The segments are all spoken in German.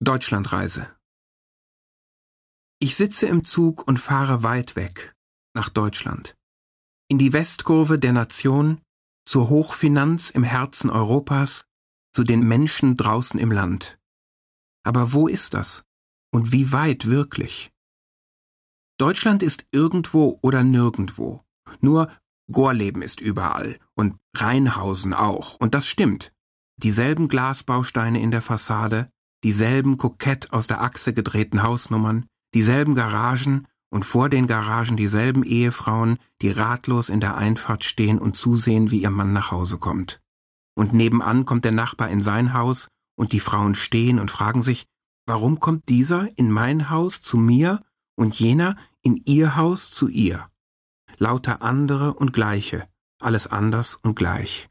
Deutschlandreise. Ich sitze im Zug und fahre weit weg nach Deutschland. In die Westkurve der Nation, zur Hochfinanz im Herzen Europas, zu den Menschen draußen im Land. Aber wo ist das? Und wie weit wirklich? Deutschland ist irgendwo oder nirgendwo. Nur Gorleben ist überall und Rheinhausen auch, und das stimmt. Dieselben Glasbausteine in der Fassade, dieselben kokett aus der Achse gedrehten Hausnummern, dieselben Garagen und vor den Garagen dieselben Ehefrauen, die ratlos in der Einfahrt stehen und zusehen, wie ihr Mann nach Hause kommt. Und nebenan kommt der Nachbar in sein Haus und die Frauen stehen und fragen sich, warum kommt dieser in mein Haus zu mir und jener in ihr Haus zu ihr? Lauter andere und gleiche, alles anders und gleich.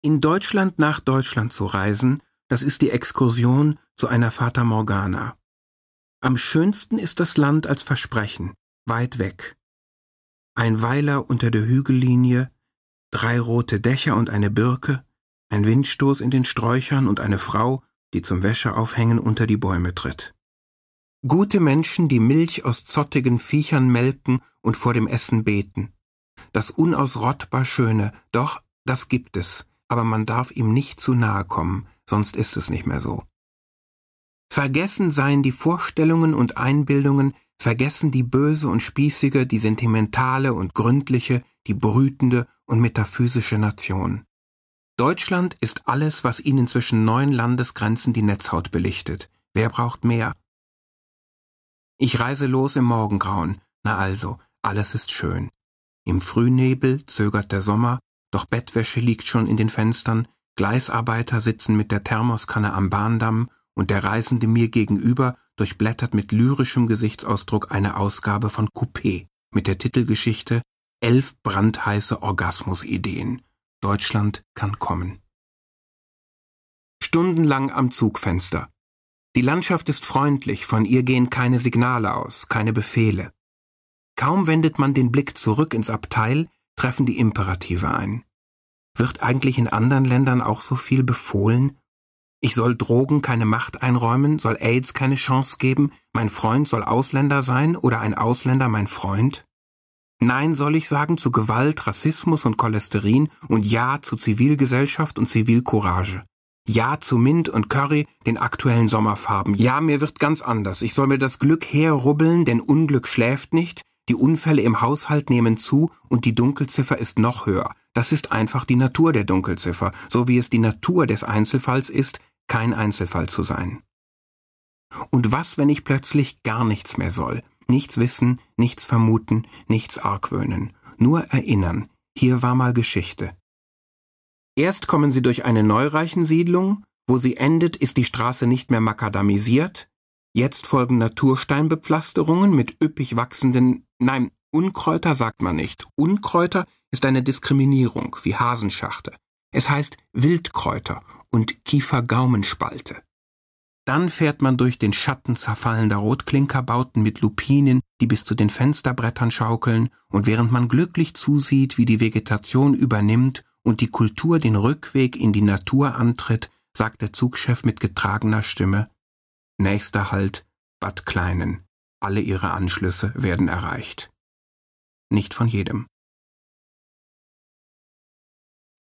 In Deutschland nach Deutschland zu reisen, das ist die Exkursion zu einer Fata Morgana. Am schönsten ist das Land als Versprechen, weit weg. Ein Weiler unter der Hügellinie, drei rote Dächer und eine Birke, ein Windstoß in den Sträuchern und eine Frau, die zum Wäscheaufhängen unter die Bäume tritt. Gute Menschen, die Milch aus zottigen Viechern melken und vor dem Essen beten. Das unausrottbar Schöne, doch, das gibt es, aber man darf ihm nicht zu nahe kommen, sonst ist es nicht mehr so. Vergessen seien die Vorstellungen und Einbildungen, vergessen die böse und spießige, die sentimentale und gründliche, die brütende und metaphysische Nation. Deutschland ist alles, was ihnen zwischen neun Landesgrenzen die Netzhaut belichtet. Wer braucht mehr? Ich reise los im Morgengrauen. Na also, alles ist schön. Im Frühnebel zögert der Sommer, doch Bettwäsche liegt schon in den Fenstern, Gleisarbeiter sitzen mit der Thermoskanne am Bahndamm und der Reisende mir gegenüber durchblättert mit lyrischem Gesichtsausdruck eine Ausgabe von Coupé mit der Titelgeschichte Elf brandheiße Orgasmusideen. Deutschland kann kommen. Stundenlang am Zugfenster. Die Landschaft ist freundlich, von ihr gehen keine Signale aus, keine Befehle. Kaum wendet man den Blick zurück ins Abteil, treffen die Imperative ein. Wird eigentlich in anderen Ländern auch so viel befohlen? Ich soll Drogen keine Macht einräumen, soll AIDS keine Chance geben, mein Freund soll Ausländer sein oder ein Ausländer mein Freund? Nein soll ich sagen zu Gewalt, Rassismus und Cholesterin und Ja zu Zivilgesellschaft und Zivilcourage. Ja zu Mint und Curry, den aktuellen Sommerfarben. Ja, mir wird ganz anders. Ich soll mir das Glück herrubbeln, denn Unglück schläft nicht. Die Unfälle im Haushalt nehmen zu und die Dunkelziffer ist noch höher. Das ist einfach die Natur der Dunkelziffer, so wie es die Natur des Einzelfalls ist, kein Einzelfall zu sein. Und was, wenn ich plötzlich gar nichts mehr soll? Nichts wissen, nichts vermuten, nichts argwöhnen, nur erinnern. Hier war mal Geschichte. Erst kommen sie durch eine Neureichensiedlung, wo sie endet, ist die Straße nicht mehr makadamisiert, jetzt folgen Natursteinbepflasterungen mit üppig wachsenden, nein, Unkräuter sagt man nicht. Unkräuter ist eine Diskriminierung, wie Hasenschachte. Es heißt Wildkräuter und Kiefergaumenspalte. Dann fährt man durch den Schatten zerfallender Rotklinkerbauten mit Lupinen, die bis zu den Fensterbrettern schaukeln, und während man glücklich zusieht, wie die Vegetation übernimmt und die Kultur den Rückweg in die Natur antritt, sagt der Zugchef mit getragener Stimme Nächster Halt Bad Kleinen. Alle ihre Anschlüsse werden erreicht. Nicht von jedem.